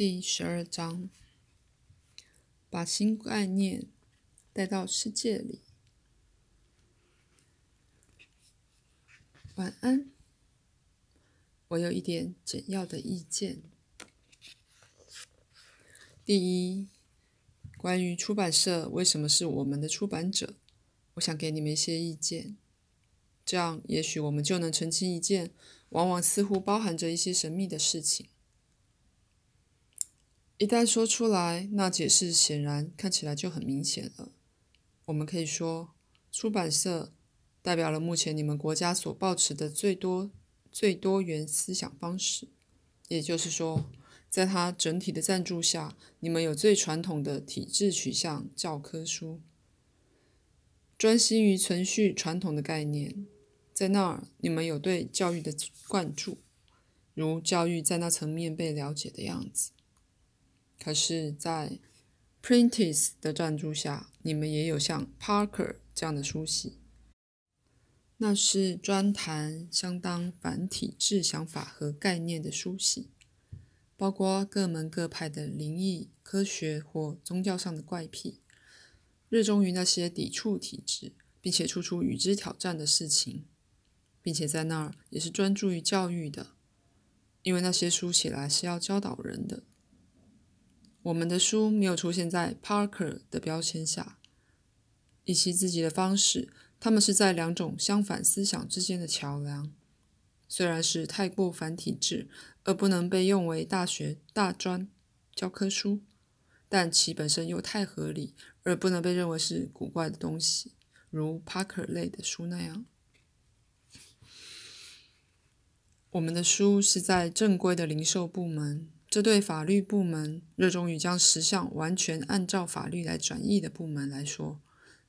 第十二章：把新概念带到世界里。晚安。我有一点简要的意见。第一，关于出版社为什么是我们的出版者，我想给你们一些意见。这样，也许我们就能澄清一件往往似乎包含着一些神秘的事情。一旦说出来，那解释显然看起来就很明显了。我们可以说，出版社代表了目前你们国家所抱持的最多、最多元思想方式。也就是说，在它整体的赞助下，你们有最传统的体制取向教科书，专心于存续传统的概念。在那儿，你们有对教育的灌注，如教育在那层面被了解的样子。可是，在 Prentice 的赞助下，你们也有像 Parker 这样的书系，那是专谈相当反体制想法和概念的书系，包括各门各派的灵异、科学或宗教上的怪癖，热衷于那些抵触体制并且处处与之挑战的事情，并且在那儿也是专注于教育的，因为那些书写来是要教导人的。我们的书没有出现在 Parker 的标签下，以其自己的方式，他们是在两种相反思想之间的桥梁。虽然是太过繁体制而不能被用为大学大专教科书，但其本身又太合理而不能被认为是古怪的东西，如 Parker 类的书那样。我们的书是在正规的零售部门。这对法律部门热衷于将实相完全按照法律来转译的部门来说，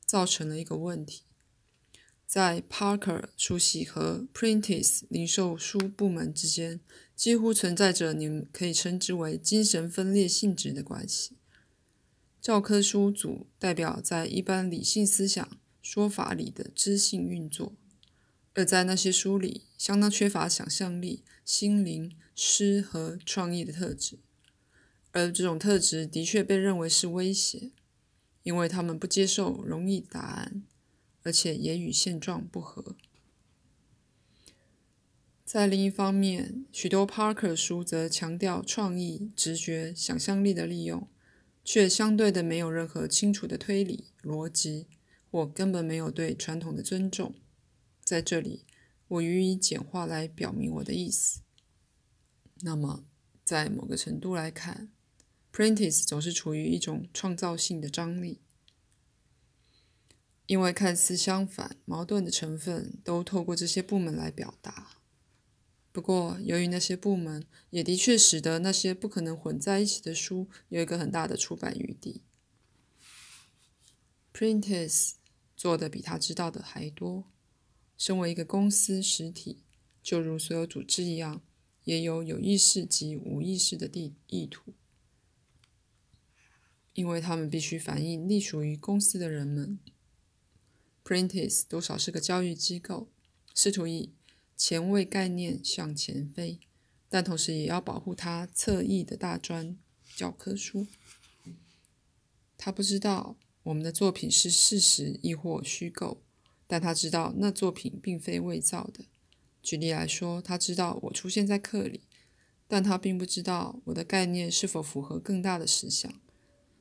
造成了一个问题：在 Parker 书系和 Prentice 零售书部门之间，几乎存在着你们可以称之为精神分裂性质的关系。教科书组代表在一般理性思想说法里的知性运作，而在那些书里，相当缺乏想象力、心灵。诗和创意的特质，而这种特质的确被认为是威胁，因为他们不接受容易答案，而且也与现状不合。在另一方面，许多 Parker 书则强调创意、直觉、想象力的利用，却相对的没有任何清楚的推理逻辑，或根本没有对传统的尊重。在这里，我予以简化来表明我的意思。那么，在某个程度来看，Prentice 总是处于一种创造性的张力，因为看似相反、矛盾的成分都透过这些部门来表达。不过，由于那些部门也的确使得那些不可能混在一起的书有一个很大的出版余地。Prentice 做的比他知道的还多。身为一个公司实体，就如所有组织一样。也有有意识及无意识的地意图，因为他们必须反映隶属于公司的人们。Prentice 多少是个教育机构，试图以前卫概念向前飞，但同时也要保护他侧翼的大专教科书。他不知道我们的作品是事实亦或虚构，但他知道那作品并非伪造的。举例来说，他知道我出现在课里，但他并不知道我的概念是否符合更大的实相，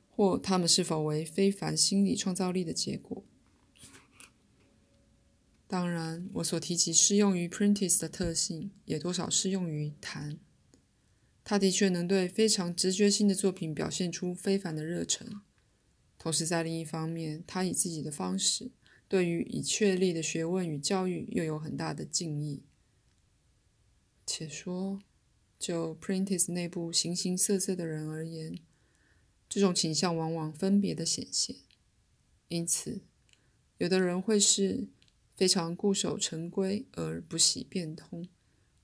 或他们是否为非凡心理创造力的结果。当然，我所提及适用于 Prentice 的特性，也多少适用于谈。他的确能对非常直觉性的作品表现出非凡的热忱，同时在另一方面，他以自己的方式对于已确立的学问与教育又有很大的敬意。且说，就 Prentice 内部形形色色的人而言，这种倾向往往分别的显现。因此，有的人会是非常固守成规而不喜变通，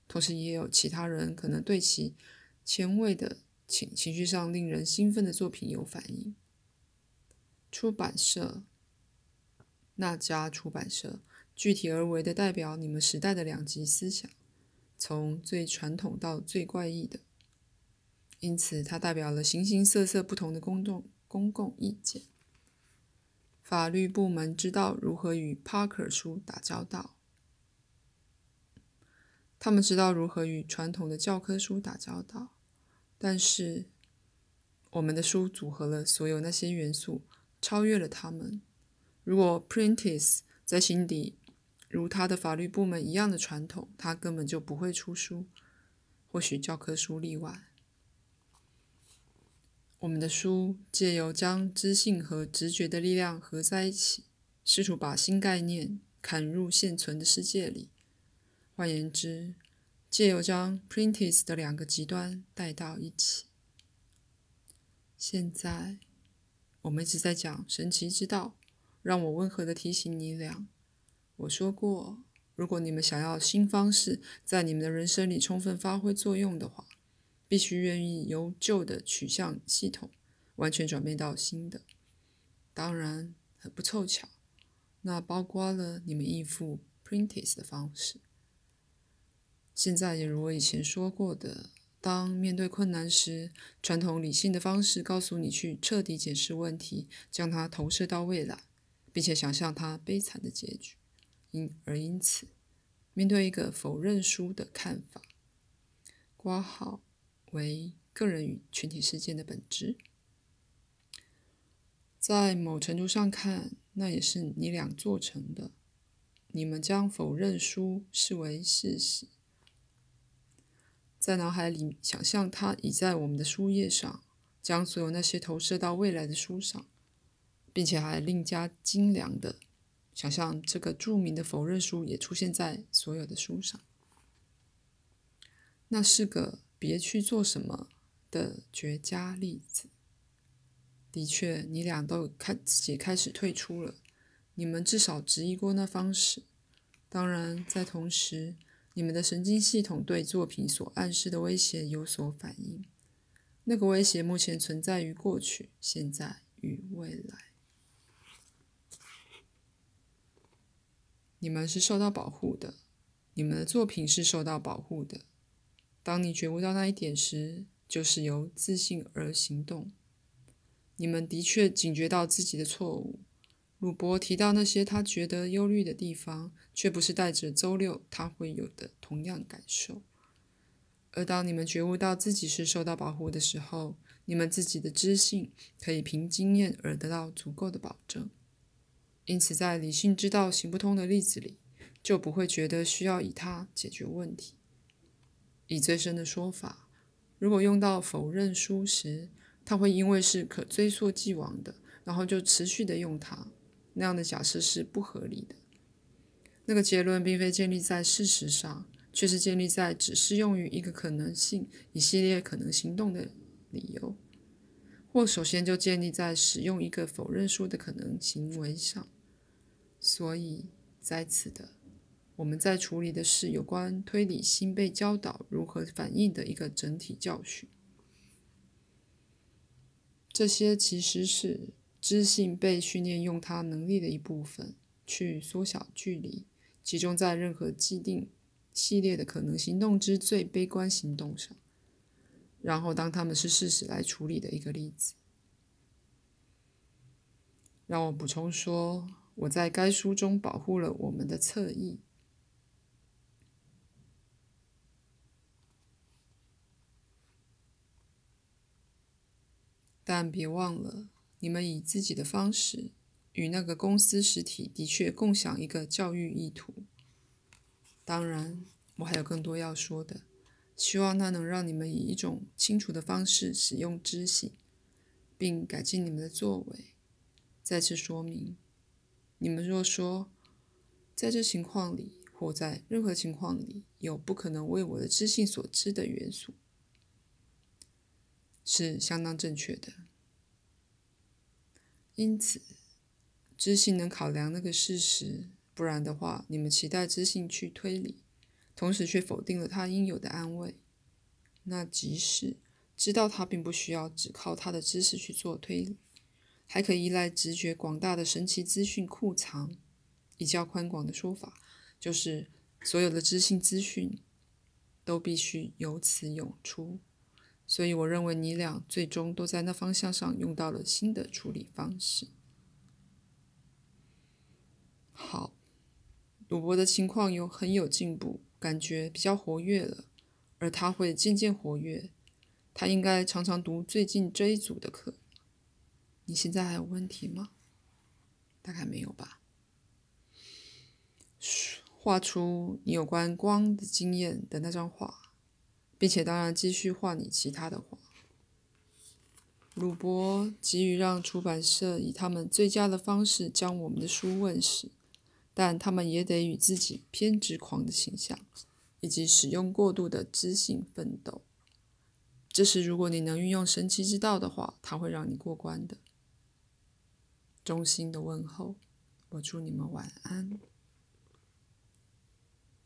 同时也有其他人可能对其前卫的情情绪上令人兴奋的作品有反应。出版社，那家出版社，具体而为的代表你们时代的两极思想。从最传统到最怪异的，因此它代表了形形色色不同的公众公共意见。法律部门知道如何与 Parker 书打交道，他们知道如何与传统的教科书打交道，但是我们的书组合了所有那些元素，超越了他们。如果 Printice 在心底如他的法律部门一样的传统，他根本就不会出书，或许教科书例外。我们的书借由将知性和直觉的力量合在一起，试图把新概念砍入现存的世界里。换言之，借由将 Printice 的两个极端带到一起。现在，我们一直在讲神奇之道。让我温和的提醒你俩，我说过，如果你们想要新方式在你们的人生里充分发挥作用的话。必须愿意由旧的取向系统完全转变到新的，当然很不凑巧，那包括了你们应付 Prentice 的方式。现在也如我以前说过的，当面对困难时，传统理性的方式告诉你去彻底检视问题，将它投射到未来，并且想象它悲惨的结局。因而因此，面对一个否认书的看法，挂号。为个人与群体事件的本质，在某程度上看，那也是你俩做成的。你们将否认书视为事实，在脑海里想象它已在我们的书页上，将所有那些投射到未来的书上，并且还另加精良的想象这个著名的否认书也出现在所有的书上。那是个。别去做什么的绝佳例子。的确，你俩都开自己开始退出了。你们至少质疑过那方式。当然，在同时，你们的神经系统对作品所暗示的威胁有所反应。那个威胁目前存在于过去、现在与未来。你们是受到保护的。你们的作品是受到保护的。当你觉悟到那一点时，就是由自信而行动。你们的确警觉到自己的错误。鲁伯提到那些他觉得忧虑的地方，却不是带着周六他会有的同样感受。而当你们觉悟到自己是受到保护的时候，你们自己的知性可以凭经验而得到足够的保证。因此，在理性知道行不通的例子里，就不会觉得需要以它解决问题。以最深的说法，如果用到否认书时，它会因为是可追溯既往的，然后就持续的用它。那样的假设是不合理的。那个结论并非建立在事实上，却是建立在只适用于一个可能性一系列可能行动的理由，或首先就建立在使用一个否认书的可能行为上。所以在此的。我们在处理的是有关推理心被教导如何反应的一个整体教训。这些其实是知性被训练用它能力的一部分，去缩小距离，集中在任何既定系列的可能行动之最悲观行动上，然后当它们是事实来处理的一个例子。让我补充说，我在该书中保护了我们的侧翼。但别忘了，你们以自己的方式与那个公司实体的确共享一个教育意图。当然，我还有更多要说的，希望它能让你们以一种清楚的方式使用知性，并改进你们的作为。再次说明，你们若说在这情况里或在任何情况里有不可能为我的知性所知的元素。是相当正确的。因此，知性能考量那个事实，不然的话，你们期待知性去推理，同时却否定了他应有的安慰。那即使知道他并不需要只靠他的知识去做推理，还可依赖直觉广大的神奇资讯库藏。以较宽广的说法，就是所有的知性资讯都必须由此涌出。所以我认为你俩最终都在那方向上用到了新的处理方式。好，鲁伯的情况有很有进步，感觉比较活跃了，而他会渐渐活跃。他应该常常读最近这一组的课。你现在还有问题吗？大概没有吧。画出你有关光的经验的那张画，并且当然继续画你其他的画。鲁伯急于让出版社以他们最佳的方式将我们的书问世，但他们也得与自己偏执狂的形象以及使用过度的知性奋斗。这时，如果你能运用神奇之道的话，它会让你过关的。衷心的问候，我祝你们晚安。